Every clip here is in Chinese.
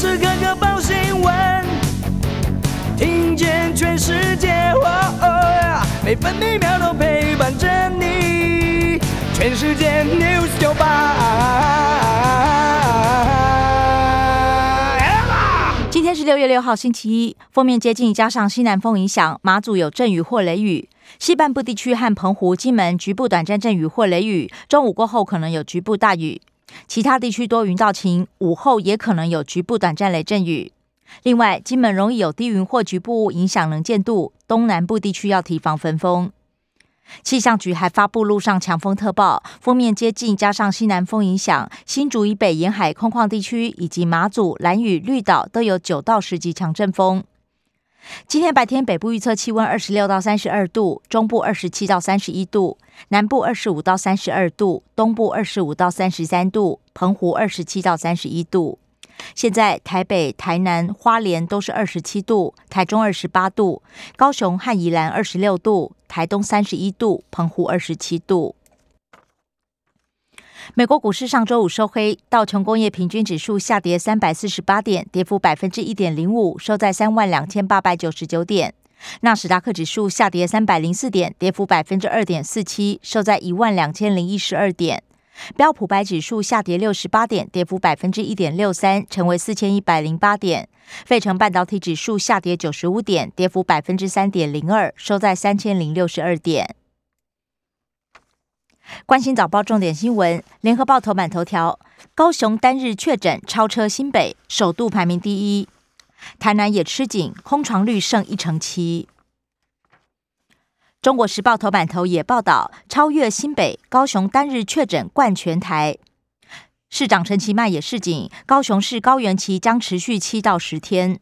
时刻刻报新闻，听见全世界，每分每秒都陪伴着你。全世界 news 九八。今天是六月六号，星期一。锋面接近，加上西南风影响，马祖有阵雨或雷雨。西半部地区和澎湖、金门局部短暂阵雨或雷雨，中午过后可能有局部大雨。其他地区多云到晴，午后也可能有局部短暂雷阵雨。另外，金门容易有低云或局部雾影响能见度，东南部地区要提防分风。气象局还发布路上强风特报，锋面接近，加上西南风影响，新竹以北沿海空旷地区以及马祖、兰屿、绿岛都有九到十级强阵风。今天白天北部预测气温二十六到三十二度，中部二十七到三十一度，南部二十五到三十二度，东部二十五到三十三度，澎湖二十七到三十一度。现在台北、台南、花莲都是二十七度，台中二十八度，高雄和宜兰二十六度，台东三十一度，澎湖二十七度。美国股市上周五收黑，道琼工业平均指数下跌三百四十八点，跌幅百分之一点零五，收在三万两千八百九十九点。纳斯达克指数下跌三百零四点，跌幅百分之二点四七，收在一万两千零一十二点。标普白指数下跌六十八点，跌幅百分之一点六三，成为四千一百零八点。费城半导体指数下跌九十五点，跌幅百分之三点零二，收在三千零六十二点。关心早报重点新闻，联合报头版头条：高雄单日确诊超车新北，首度排名第一。台南也吃紧，空床率剩一成七。中国时报头版头也报道，超越新北，高雄单日确诊冠全台。市长陈其迈也示警，高雄市高原期将持续七到十天，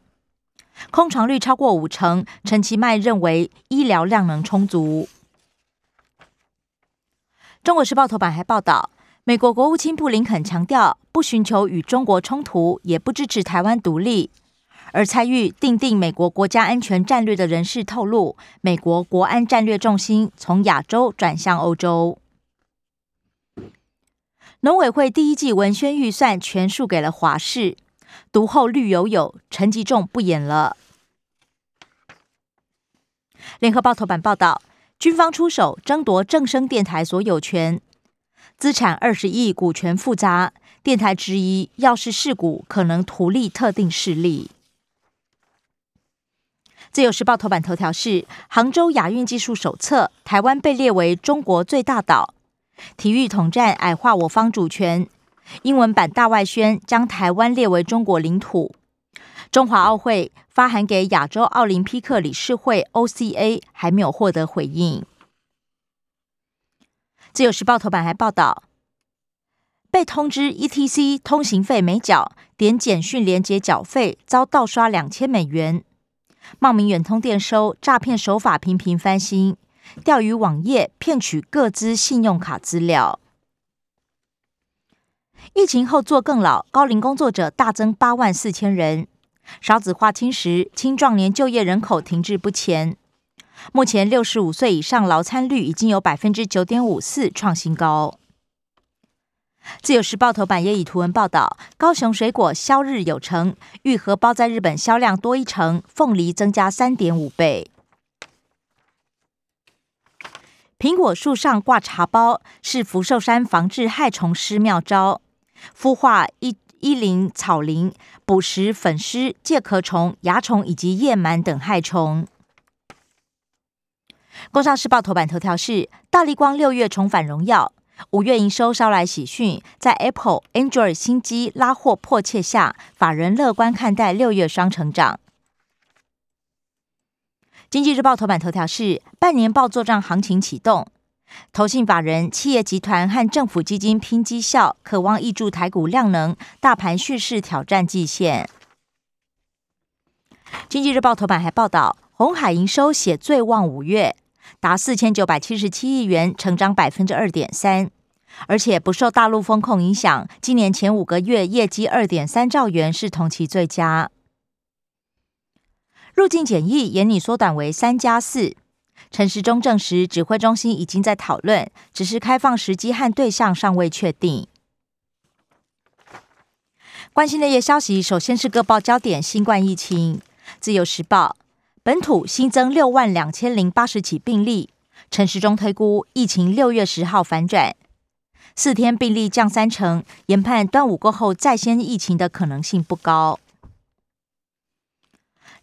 空床率超过五成。陈其迈认为医疗量能充足。中国时报头版还报道，美国国务卿布林肯强调，不寻求与中国冲突，也不支持台湾独立。而参与定定美国国家安全战略的人士透露，美国国安战略重心从亚洲转向欧洲。农委会第一季文宣预算全数给了华视，读后绿油油，陈吉仲不演了。联合报头版报道，军方出手争夺正声电台所有权，资产二十亿，股权复杂，电台质疑，要是事故可能图利特定势力。自由时报头版头条是杭州亚运技术手册，台湾被列为中国最大岛。体育统战矮化我方主权。英文版大外宣将台湾列为中国领土。中华奥会发函给亚洲奥林匹克理事会 （OCA），还没有获得回应。自由时报头版还报道，被通知 ETC 通行费没缴，点简讯连接缴费，遭盗刷两千美元。冒名远通电收诈骗手法频频翻新，钓鱼网页骗取各资信用卡资料。疫情后做更老，高龄工作者大增八万四千人，少子化侵蚀青壮年就业人口停滞不前。目前六十五岁以上劳参率已经有百分之九点五四，创新高。自由时报头版也以图文报道：高雄水果销日有成，玉荷包在日本销量多一成，凤梨增加三点五倍。苹果树上挂茶包是福寿山防治害虫师妙招，孵化一一鳞草林，捕食粉虱、介壳虫、蚜虫以及叶螨等害虫。工商时报头版头条是大力光六月重返荣耀。五月营收捎来喜讯，在 Apple、Android 新机拉货迫切下，法人乐观看待六月双成长。经济日报头版头条是半年报做账行情启动，投信法人、企业集团和政府基金拼绩效，渴望挹注台股量能，大盘蓄势挑战季线。经济日报头版还报道，红海营收写最旺五月。达四千九百七十七亿元，成长百分之二点三，而且不受大陆风控影响，今年前五个月业绩二点三兆元是同期最佳。入境检疫严拟缩短为三加四，陈时中证实指挥中心已经在讨论，只是开放时机和对象尚未确定。关心的夜消息，首先是各报焦点：新冠疫情。自由时报本土新增六万两千零八十起病例，陈时中推估疫情六月十号反转，四天病例降三成，研判端午过后再掀疫情的可能性不高。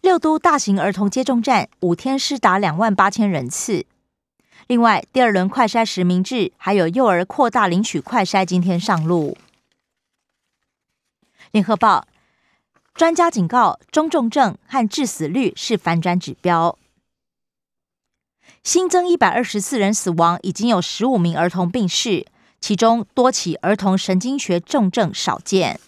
六都大型儿童接种站五天施打两万八千人次。另外，第二轮快筛实名制，还有幼儿扩大领取快筛，今天上路。联合报专家警告，中重症和致死率是反转指标。新增一百二十四人死亡，已经有十五名儿童病逝，其中多起儿童神经学重症少见。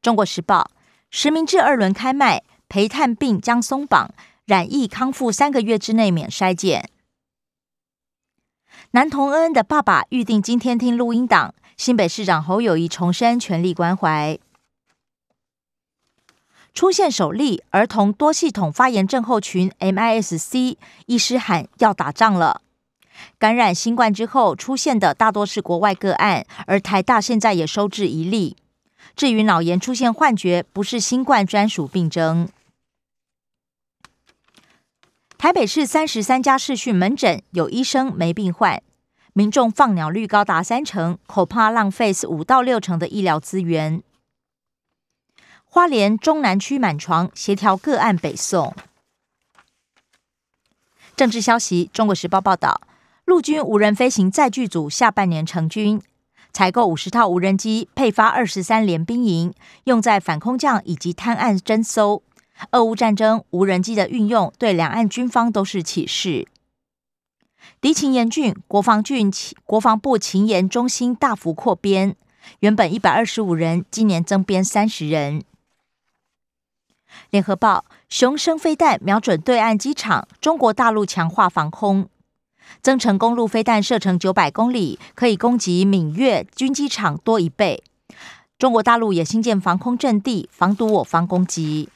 中国时报实名制二轮开卖，陪探病将松绑。染疫康复三个月之内免筛检。男童恩恩的爸爸预定今天听录音档。新北市长侯友谊重申全力关怀。出现首例儿童多系统发炎症候群 （MIS-C），医师喊要打仗了。感染新冠之后出现的大多是国外个案，而台大现在也收治一例。至于脑炎出现幻觉，不是新冠专属病症。台北市三十三家视讯门诊有医生没病患，民众放鸟率高达三成，恐怕浪费五到六成的医疗资源。花莲中南区满床协调个案北送。政治消息：中国时报报道，陆军无人飞行载具组下半年成军，采购五十套无人机，配发二十三联兵营，用在反空降以及探案侦搜。俄乌战争，无人机的运用对两岸军方都是启示。敌情严峻，国防军国防部情研中心大幅扩编，原本一百二十五人，今年增编三十人。联合报：雄升飞弹瞄准对岸机场，中国大陆强化防空。增程公路飞弹射程九百公里，可以攻击闽粤军机场多一倍。中国大陆也新建防空阵地，防堵我方攻击。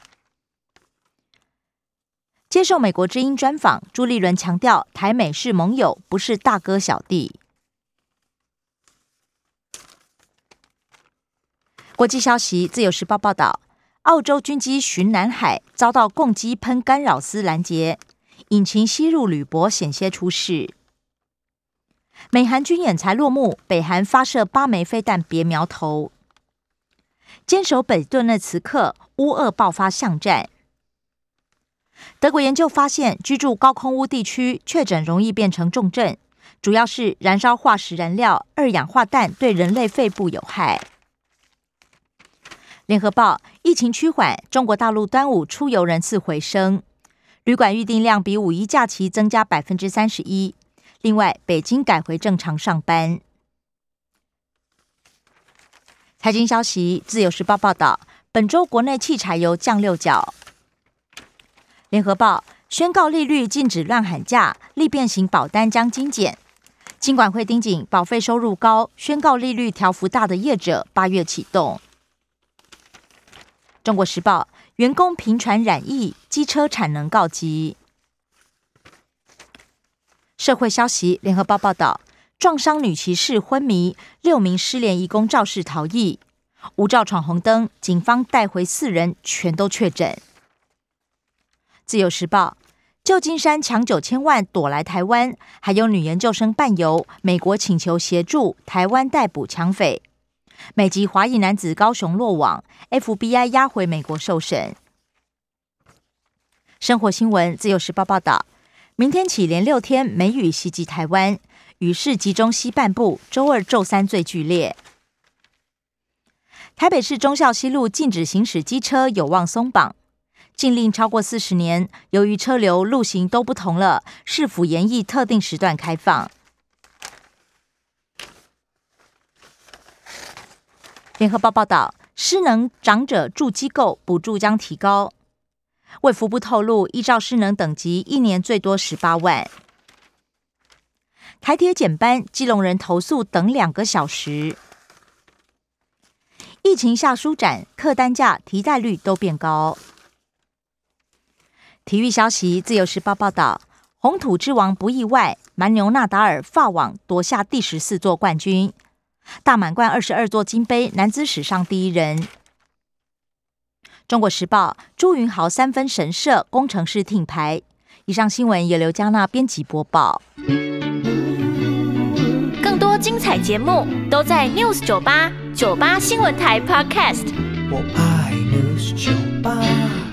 接受美国之音专访，朱立伦强调台美是盟友，不是大哥小弟。国际消息，《自由时报》报道，澳洲军机巡南海遭到共机喷干扰丝拦截，引擎吸入铝箔，险些出事。美韩军演才落幕，北韩发射八枚飞弹，别苗头。坚守北顿的此刻，乌俄爆发巷战。德国研究发现，居住高空屋地区确诊容易变成重症，主要是燃烧化石燃料二氧化氮对人类肺部有害。联合报：疫情趋缓，中国大陆端午出游人次回升，旅馆预订量比五一假期增加百分之三十一。另外，北京改回正常上班。财经消息：自由时报报道，本周国内汽柴油降六角。联合报宣告利率禁止乱喊价，利变型保单将精简。金管会盯紧保费收入高、宣告利率调幅大的业者，八月启动。中国时报员工频传染疫，机车产能告急。社会消息，联合报报道撞伤女骑士昏迷，六名失联义工肇事逃逸，无照闯红灯，警方带回四人，全都确诊。自由时报：旧金山抢九千万躲来台湾，还有女研究生伴游，美国请求协助台湾逮捕抢匪。美籍华裔男子高雄落网，FBI 押回美国受审。生活新闻：自由时报报道，明天起连六天梅雨袭击台湾，雨势集中西半部，周二、周三最剧烈。台北市忠孝西路禁止行驶机车，有望松绑。禁令超过四十年，由于车流路型都不同了，市府严议特定时段开放？联合报报道，失能长者住机构补助将提高。卫福部透露，依照失能等级，一年最多十八万。台铁减班，基隆人投诉等两个小时。疫情下舒展，客单价、提贷率都变高。体育消息，《自由时报》报道，红土之王不意外，蛮牛纳达尔法网夺下第十四座冠军。大满贯二十二座金杯，男子史上第一人。中国时报朱云豪三分神射，工程师挺牌。以上新闻由刘嘉娜编辑播报。更多精彩节目都在 News 九八九八新闻台 Podcast。我爱 News 酒吧。